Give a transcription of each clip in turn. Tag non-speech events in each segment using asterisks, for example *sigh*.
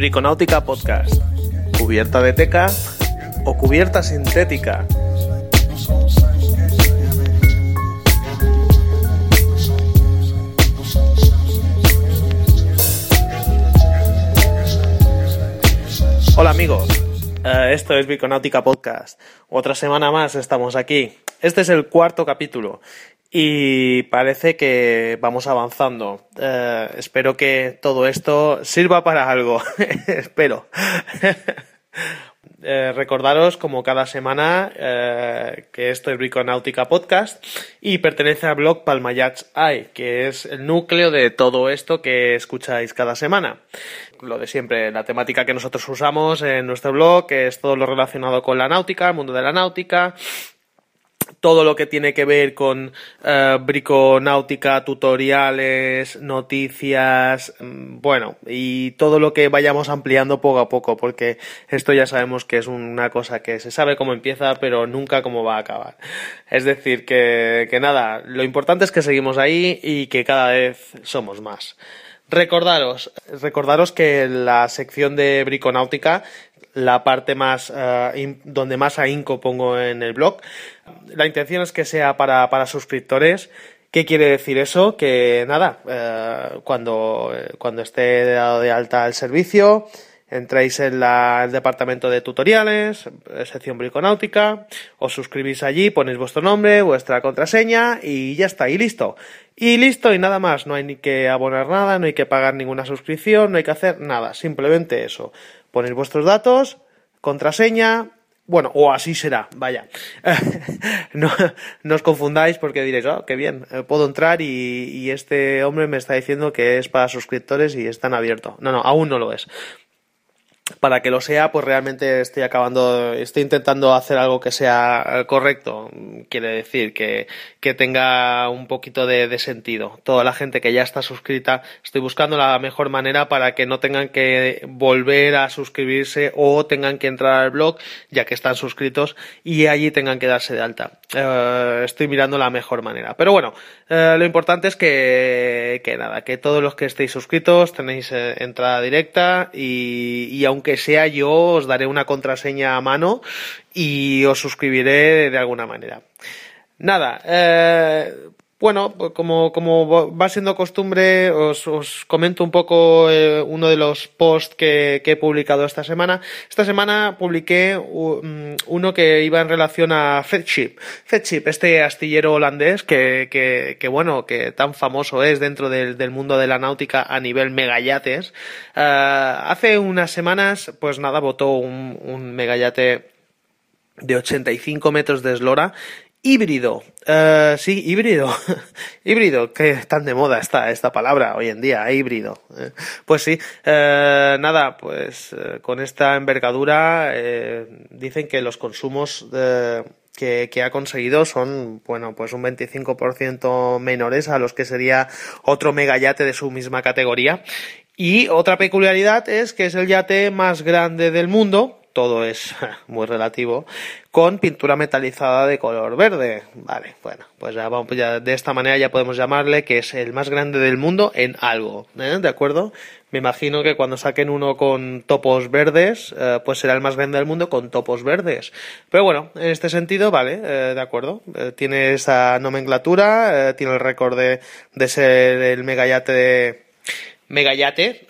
Briconáutica Podcast. ¿Cubierta de teca o cubierta sintética? Hola amigos, eh, esto es Briconáutica Podcast. Otra semana más estamos aquí. Este es el cuarto capítulo y parece que vamos avanzando. Eh, espero que todo esto sirva para algo. *laughs* espero. *laughs* Eh, recordaros, como cada semana, eh, que esto es Briconáutica Podcast y pertenece al blog Palmayats AI, que es el núcleo de todo esto que escucháis cada semana. Lo de siempre, la temática que nosotros usamos en nuestro blog es todo lo relacionado con la náutica, el mundo de la náutica, todo lo que tiene que ver con eh, briconáutica, tutoriales, noticias, mm, bueno, y todo lo que vayamos ampliando poco a poco, porque esto ya sabemos que es una cosa que se sabe cómo empieza, pero nunca cómo va a acabar. Es decir, que, que nada, lo importante es que seguimos ahí y que cada vez somos más. Recordaros, recordaros que la sección de briconáutica la parte más eh, donde más ahínco pongo en el blog. La intención es que sea para, para suscriptores. ¿Qué quiere decir eso? Que nada, eh, cuando, cuando esté dado de alta el servicio, entráis en la, el departamento de tutoriales, sección briconáutica, os suscribís allí, ponéis vuestro nombre, vuestra contraseña y ya está, y listo. Y listo, y nada más, no hay ni que abonar nada, no hay que pagar ninguna suscripción, no hay que hacer nada, simplemente eso ponéis vuestros datos, contraseña, bueno, o así será, vaya. *laughs* no, os confundáis porque diréis, oh, qué bien, eh, puedo entrar y, y, este hombre me está diciendo que es para suscriptores y están abiertos. No, no, aún no lo es para que lo sea, pues realmente estoy acabando, estoy intentando hacer algo que sea eh, correcto. Quiere decir que, que tenga un poquito de, de, sentido. Toda la gente que ya está suscrita, estoy buscando la mejor manera para que no tengan que volver a suscribirse o tengan que entrar al blog, ya que están suscritos, y allí tengan que darse de alta. Uh, estoy mirando la mejor manera. Pero bueno, uh, lo importante es que, que nada, que todos los que estéis suscritos tenéis eh, entrada directa y, y aún aunque sea yo, os daré una contraseña a mano y os suscribiré de alguna manera. Nada, eh, bueno, pues como, como va siendo costumbre, os, os comento un poco eh, uno de los posts que, que, he publicado esta semana. Esta semana publiqué um, uno que iba en relación a FedShip. FedShip, este astillero holandés que, que, que bueno, que tan famoso es dentro del, del, mundo de la náutica a nivel megayates. Uh, hace unas semanas, pues nada, votó un, un megayate de 85 metros de eslora Híbrido. Uh, sí, híbrido. *laughs* híbrido, que tan de moda está esta palabra hoy en día, híbrido. Eh, pues sí, uh, nada, pues uh, con esta envergadura dicen que los consumos que, que, ha conseguido son, bueno, pues un 25% menores a los que sería otro megayate de su misma categoría. Y otra peculiaridad es que es el yate más grande del mundo, todo es *laughs* muy relativo, con pintura metalizada de color verde. Vale, bueno, pues ya, vamos, ya de esta manera ya podemos llamarle que es el más grande del mundo en algo, ¿eh? ¿de acuerdo? Me imagino que cuando saquen uno con topos verdes, eh, pues será el más grande del mundo con topos verdes. Pero bueno, en este sentido, vale, eh, de acuerdo. Eh, tiene esa nomenclatura, tiene el récord de, de ser el megayate de megayate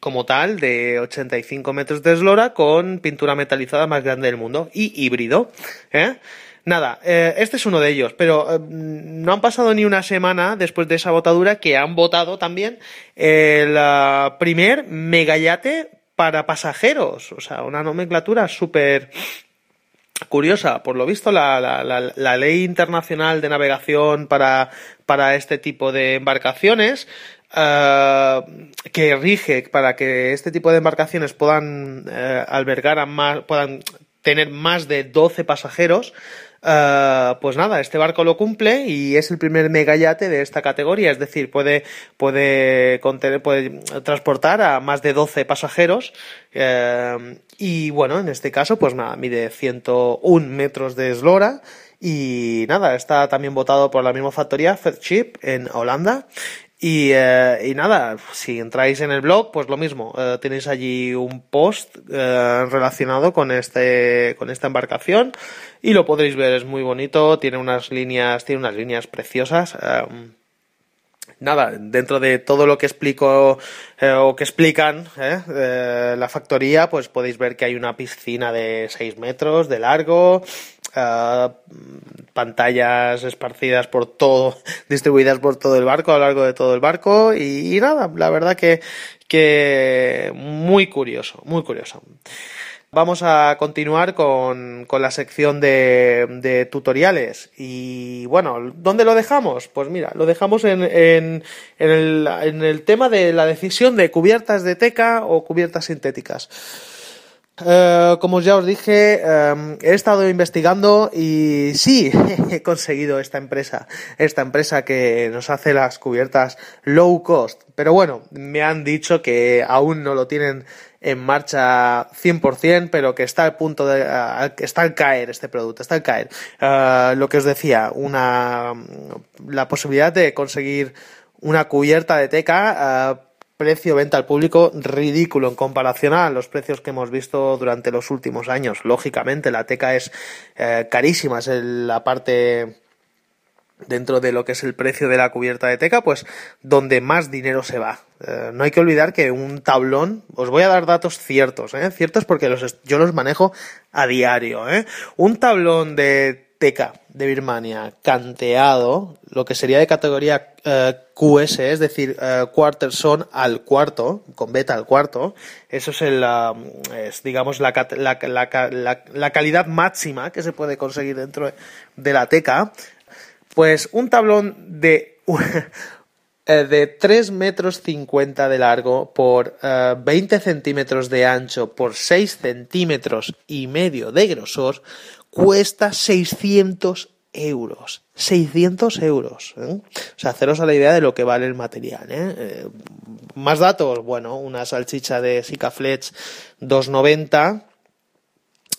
como tal de 85 metros de eslora con pintura metalizada más grande del mundo y híbrido. ¿eh? Nada, eh, este es uno de ellos, pero eh, no han pasado ni una semana después de esa votadura que han votado también el primer megayate para pasajeros, o sea, una nomenclatura súper curiosa. Por lo visto, la, la, la, ley internacional de navegación para, para este tipo de embarcaciones Uh, que rige para que este tipo de embarcaciones puedan uh, albergar a más, puedan tener más de 12 pasajeros, uh, pues nada, este barco lo cumple y es el primer megayate de esta categoría, es decir, puede, puede, contener, puede transportar a más de 12 pasajeros y bueno, en este caso, pues nada, mide 101 metros de eslora y nada, está también votado por la misma factoría, FedShip, en Holanda. Y, eh, y, nada, si entráis en el blog, pues lo mismo. Eh, tenéis allí un post eh, relacionado con este, con esta embarcación y lo podréis ver. Es muy bonito. Tiene unas líneas, tiene unas líneas preciosas. nada, dentro de todo lo que explico o que explican la factoría, pues podéis ver que hay una piscina de 6 metros de largo, Pantallas esparcidas por todo, *laughs* distribuidas por todo el barco, a lo largo de todo el barco y, nada, la verdad que, que muy curioso, muy curioso. Vamos a continuar con, con la sección de, de, tutoriales. Y bueno, ¿dónde lo dejamos? Pues mira, lo dejamos en, en, en, el, en el tema de la decisión de cubiertas de teca o cubiertas sintéticas. Eh, como ya os dije, em, he estado investigando y sí, *laughs* he conseguido esta empresa, esta empresa que nos hace las cubiertas low cost. Pero bueno, me han dicho que aún no lo tienen en marcha 100%, pero que está al punto de, está al caer este producto, está al caer. Eh, lo que os decía, una, la posibilidad de conseguir una cubierta de teca eh, precio venta al público ridículo en comparación a los precios que hemos visto durante los últimos años. Lógicamente, la teca es eh, carísima, es la parte dentro de lo que es el precio de la cubierta de teca, pues donde más dinero se va. Eh, no hay que olvidar que un tablón, os voy a dar datos ciertos, ¿eh? ciertos porque los, yo los manejo a diario. ¿eh? Un tablón de teca de Birmania canteado, lo que sería de categoría eh, QS, es decir, eh, quarter son al cuarto, con beta al cuarto, eso es, el, es digamos, la, calidad máxima que se puede conseguir dentro de la teca, pues un tablón de... *laughs* Eh, de 3 metros 50 de largo por 20 centímetros de ancho por 6 centímetros y medio de grosor cuesta 600 euros. 600 euros. ¿eh? O sea, haceros a la idea de lo que vale el material. ¿eh? eh más datos, bueno, una salchicha de Sikaflex 290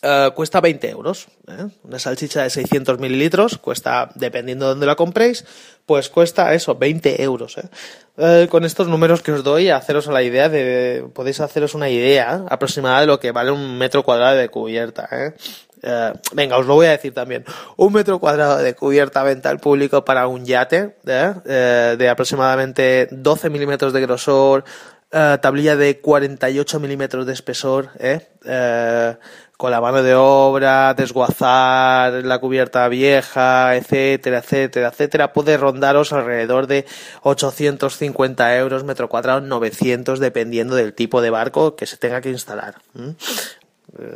eh, cuesta 20 euros. Una salchicha de 600 mililitros cuesta, dependiendo de dónde la compréis, pues cuesta eso, 20 euros. con estos números que os doy, haceros a la idea de, podéis haceros una idea aproximada de lo que vale un metro cuadrado de cubierta. Eh, venga, os lo voy a decir también. Un metro cuadrado de cubierta venta al público para un yate ¿eh? Eh, de aproximadamente 12 milímetros de grosor, tablilla de 48 milímetros de espesor, con la mano de obra, desguazar la cubierta vieja, etcétera, etcétera, etcétera, puede rondaros alrededor de 850 euros metro cuadrado, 900 dependiendo del tipo de barco que se tenga que instalar. Eh,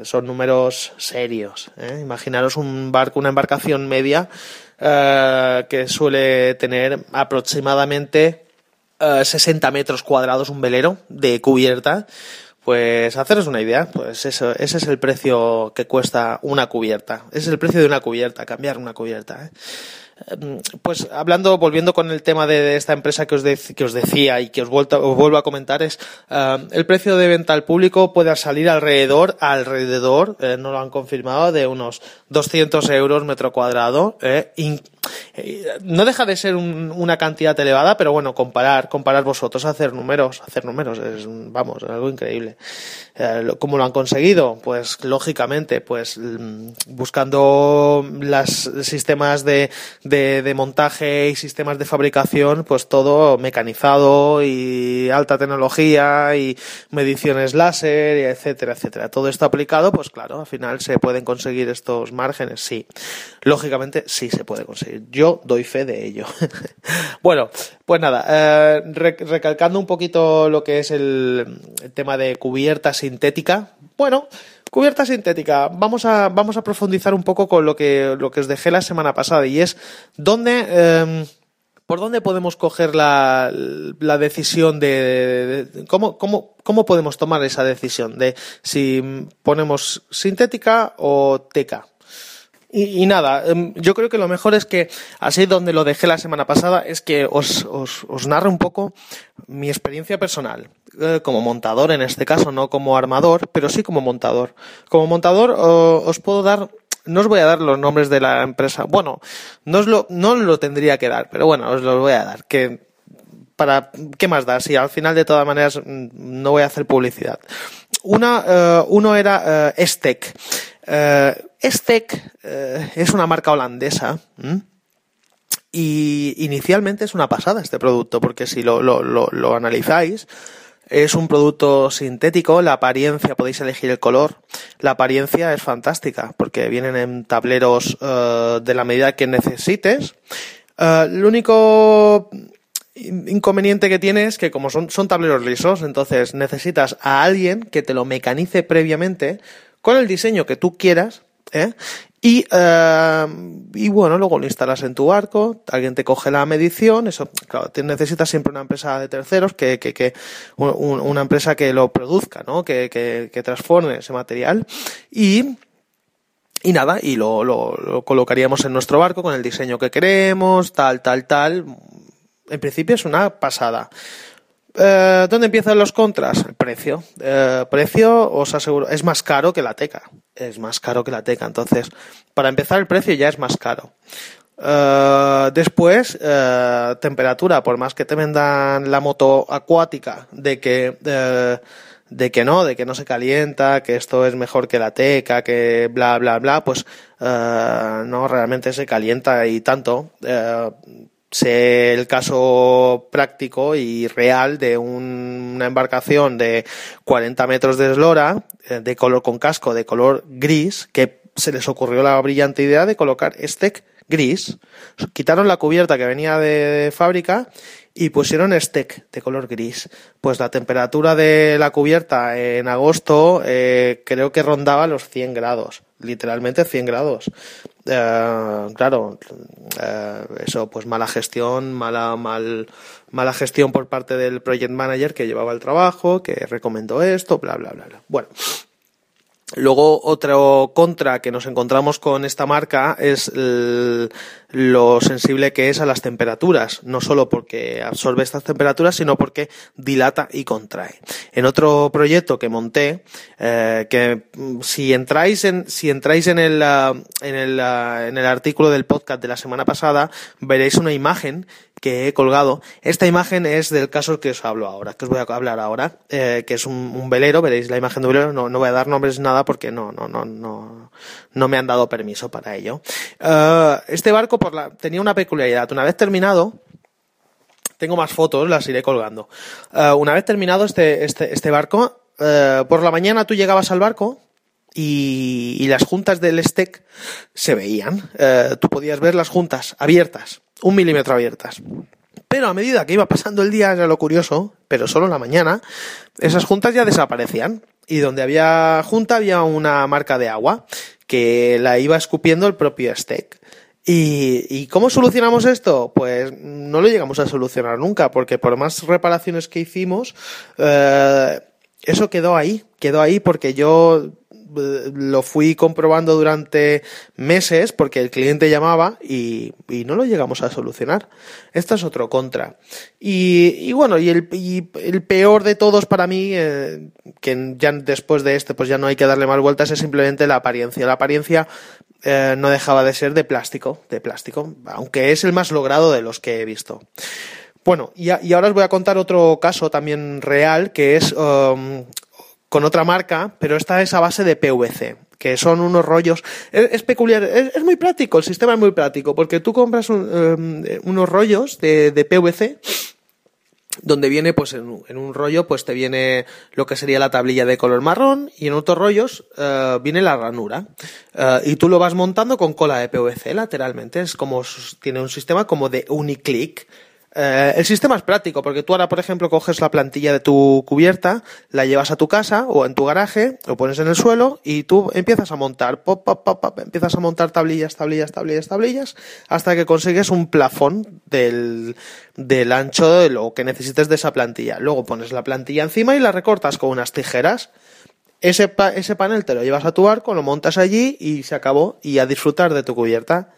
son números serios. ¿eh? Imaginaros un barco, una embarcación media eh, que suele tener aproximadamente 60 metros cuadrados un velero de cubierta. Pues haceros una idea, pues eso, ese es el precio que cuesta una cubierta. Ese es el precio de una cubierta, cambiar una cubierta. Em, pues hablando, volviendo con el tema de, esta empresa que os, que os decía y que os, vuelvo a comentar, es em, el precio de venta al público puede salir alrededor, alrededor, eh, no lo han confirmado, de unos 200 euros metro cuadrado. Eh, eh, no deja de ser una cantidad elevada, pero bueno, comparar, comparar vosotros, hacer números, hacer números, es, vamos, algo increíble. ¿Cómo lo han conseguido? Pues lógicamente, pues mm, buscando los sistemas de de, montaje y sistemas de fabricación, pues todo mecanizado y alta tecnología y mediciones láser, etcétera, etcétera. Todo esto aplicado, pues claro, al final se pueden conseguir estos márgenes, sí. Lógicamente sí se puede conseguir. Yo doy fe de ello. *laughs* bueno, pues nada, eh, recalcando un poquito lo que es el tema de cubierta sintética. Bueno, Cubierta sintética. Vamos a, vamos a profundizar un poco con lo que, lo que os dejé la semana pasada y es dónde, em, por dónde podemos coger la, la decisión de, cómo, cómo, cómo podemos tomar esa decisión de si ponemos sintética o teca. Y, nada, em, yo creo que lo mejor es que, así donde lo dejé la semana pasada, es que os, os, os narre un poco mi experiencia personal, eh, como montador en este caso, no como armador, pero sí como montador. Como montador os puedo dar, no os voy a dar los nombres de la empresa, bueno, no os lo, no lo tendría que dar, pero bueno, os los voy a dar, que para, ¿qué más da? Si al final de todas maneras mm, no voy a hacer publicidad. Una, eh, uno era eh, Estec. Eh, Estec eh, es una marca holandesa. Y inicialmente es una pasada este producto, porque si lo, analizáis, es un producto sintético, la apariencia, podéis elegir el color. La apariencia es fantástica porque vienen en tableros uh, de la medida que necesites. Uh, lo único inconveniente que tiene es que como son tableros lisos, entonces necesitas a alguien que te lo mecanice previamente con el diseño que tú quieras ¿eh? Y, uh, y bueno, luego lo instalas en tu barco, alguien te coge la medición, eso, claro, necesitas siempre una empresa de terceros que, que, que un, una empresa que lo produzca, ¿no? Que, que, que transforme ese material y, y nada, y lo, lo colocaríamos en nuestro barco con el diseño que queremos, tal, tal, tal. En principio es una pasada. Eh, ¿Dónde empiezan los contras? El precio. Eh, precio, os aseguro, es más caro que la teca. Es más caro que la teca. Entonces, para empezar, el precio ya es más caro. Uh, después, temperatura, por más que te vendan la moto acuática de que, de que no, de que no se calienta, que esto es mejor que la teca, que bla, bla, bla, pues no, realmente se calienta y tanto sé el caso práctico y real de un, una embarcación de 40 metros de eslora, eh, de color con casco, de color gris, que se les ocurrió la brillante idea de colocar este gris. Quitaron la cubierta que venía de fábrica y pusieron steak de color gris. Pues la temperatura de la cubierta en agosto eh, creo que rondaba los 100 grados, literalmente 100 grados. Eh, claro, eh, eso, pues mala gestión, mala, mal, mala gestión por parte del project manager que llevaba el trabajo, que recomendó esto, bla, bla, bla, bla. Bueno. Luego, otro contra que nos encontramos con esta marca es lo sensible que es a las temperaturas, no solo porque absorbe estas temperaturas, sino porque dilata y contrae. En otro proyecto que monté, eh, que mm, si entráis en, si entráis en el, uh, en el, uh, en el artículo del podcast de la semana pasada, veréis una imagen que he colgado. Esta imagen es del caso que os hablo ahora, que os voy a hablar ahora, eh, que es un, velero, veréis la imagen de velero, no, no voy a dar nombres nada porque no, no, no, no, no me han dado permiso para ello. Uh, este barco tenía una peculiaridad. Una vez terminado, tengo más fotos, las iré colgando. Uh, una vez terminado este, este, este barco, uh, por la mañana tú llegabas al barco y, las juntas del STEC se veían. Tú podías ver las juntas abiertas, un milímetro abiertas. Pero a medida que iba pasando el día, era lo curioso, pero solo en la mañana, esas juntas ya desaparecían. Y donde había junta había una marca de agua que la iba escupiendo el propio STEC. ¿Y, ¿Y, cómo solucionamos esto? Pues no lo llegamos a solucionar nunca, porque por más reparaciones que hicimos, eh, eso quedó ahí, quedó ahí porque yo lo fui comprobando durante meses porque el cliente llamaba y, no lo llegamos a solucionar. Esto es otro contra. Y, bueno, y el, peor de todos para mí, eh, que ya después de este pues ya no hay que darle más vueltas, es simplemente la apariencia. La apariencia eh, no dejaba de ser de plástico, de plástico, aunque es el más logrado de los que he visto. Bueno, y ahora os voy a contar otro caso también real, que es um, con otra marca, pero esta es a base de PVC, que son unos rollos. Es, peculiar, es, muy práctico, el sistema es muy práctico, porque tú compras um, unos rollos de, PVC donde viene pues en, un rollo pues te viene lo que sería la tablilla de color marrón y en otros rollos uh, viene la ranura uh, y tú lo vas montando con cola de PVC lateralmente es como tiene un sistema como de uniclick eh, el sistema es práctico porque tú ahora, por ejemplo, coges la plantilla de tu cubierta, la llevas a tu casa o en tu garaje, lo pones en el suelo y tú empiezas a montar, pop, pop, pop, pop, empiezas a montar tablillas, tablillas, tablillas, tablillas, hasta que consigues un plafón del, del ancho de lo que necesites de esa plantilla. Luego pones la plantilla encima y la recortas con unas tijeras. Ese, ese panel te lo llevas a tu barco, lo montas allí y se acabó y a disfrutar de tu cubierta.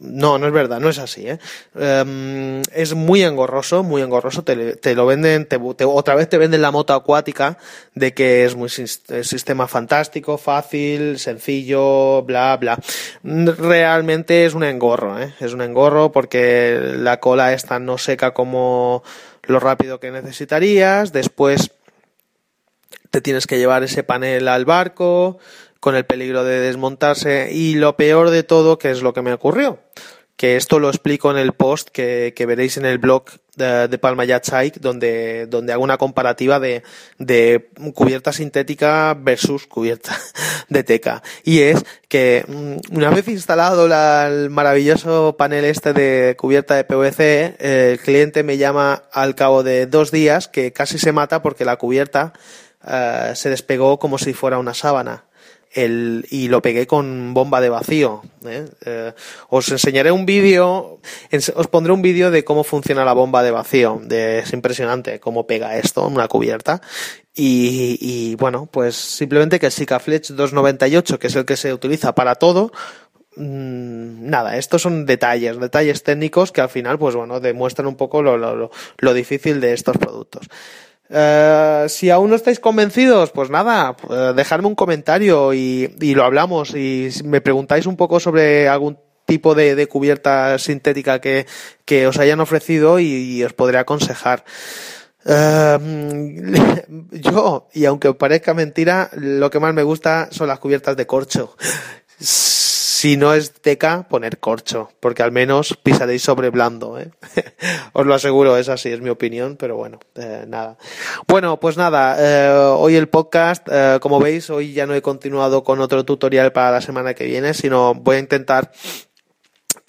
No, no es verdad, no es así. ¿eh? Um, es muy engorroso, muy engorroso. Te, lo venden, te, te, otra vez te venden la moto acuática de que es muy sistema fantástico, fácil, sencillo, bla, bla. Realmente es un engorro, ¿eh? es un engorro porque la cola esta no seca como lo rápido que necesitarías, después te tienes que llevar ese panel al barco con el peligro de desmontarse y lo peor de todo que es lo que me ocurrió que esto lo explico en el post que, veréis en el blog de, Palma Yacht donde, donde hago una comparativa de, de cubierta sintética versus cubierta *laughs* de teca. Y es que mm, una vez instalado el maravilloso panel este de cubierta de PVC, el cliente me llama al cabo de dos días que casi se mata porque la cubierta eh, se despegó como si fuera una sábana el, y lo pegué con bomba de vacío. ¿eh? Eh, os enseñaré un vídeo, os pondré un vídeo de cómo funciona la bomba de vacío. De, es impresionante cómo pega esto en una cubierta. Y, y bueno, pues simplemente que el Sikaflex 298, que es el que se utiliza para todo, mm, nada, estos son detalles, detalles técnicos que al final, pues bueno, demuestran un poco lo, lo, lo difícil de estos productos. Eh, si aún no estáis convencidos, pues nada, eh, dejadme un comentario y, lo hablamos. Y me preguntáis un poco sobre algún tipo de, cubierta sintética que, os hayan ofrecido y, os podré aconsejar. Eh, *laughs* yo, y aunque parezca mentira, lo que más me gusta son las cubiertas de corcho si no es teca, poner corcho, porque al menos pisaréis sobre blando. ¿eh? *laughs* Os lo aseguro, es así, es mi opinión, pero bueno, eh, nada. Bueno, pues nada, eh, hoy el podcast, como veis, hoy ya no he continuado con otro tutorial para la semana que viene, sino voy a intentar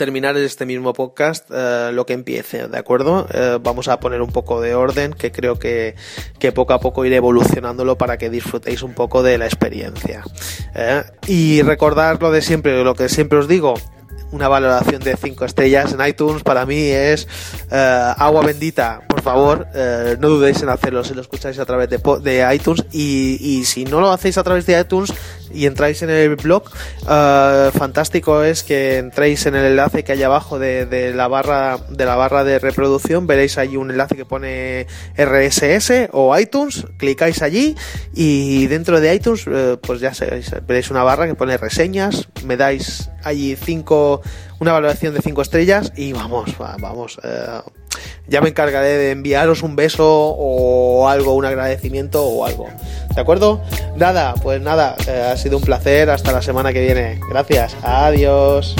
terminar este mismo podcast eh, lo que empiece, ¿de acuerdo? Eh, vamos a poner un poco de orden que creo que, que, poco a poco iré evolucionándolo para que disfrutéis un poco de la experiencia. ¿eh? Y recordar lo de siempre, lo que siempre os digo, una valoración de 5 estrellas en iTunes para mí es agua bendita. Por favor, no dudéis en hacerlo si lo escucháis a través de, de iTunes y, y, si no lo hacéis a través de iTunes, y entráis en el blog, uh, fantástico es que entréis en el enlace que hay abajo de, la barra de la barra de reproducción, veréis ahí un enlace que pone RSS o iTunes, clicáis allí y dentro de iTunes, uh, pues ya sabéis, veréis una barra que pone reseñas, me dais allí cinco, una valoración de 5 estrellas y vamos, vamos. Uh, ya me encargaré de enviaros un beso o algo, un agradecimiento o algo. ¿De acuerdo? Nada, pues nada, eh, ha sido un placer. Hasta la semana que viene. Gracias. Adiós.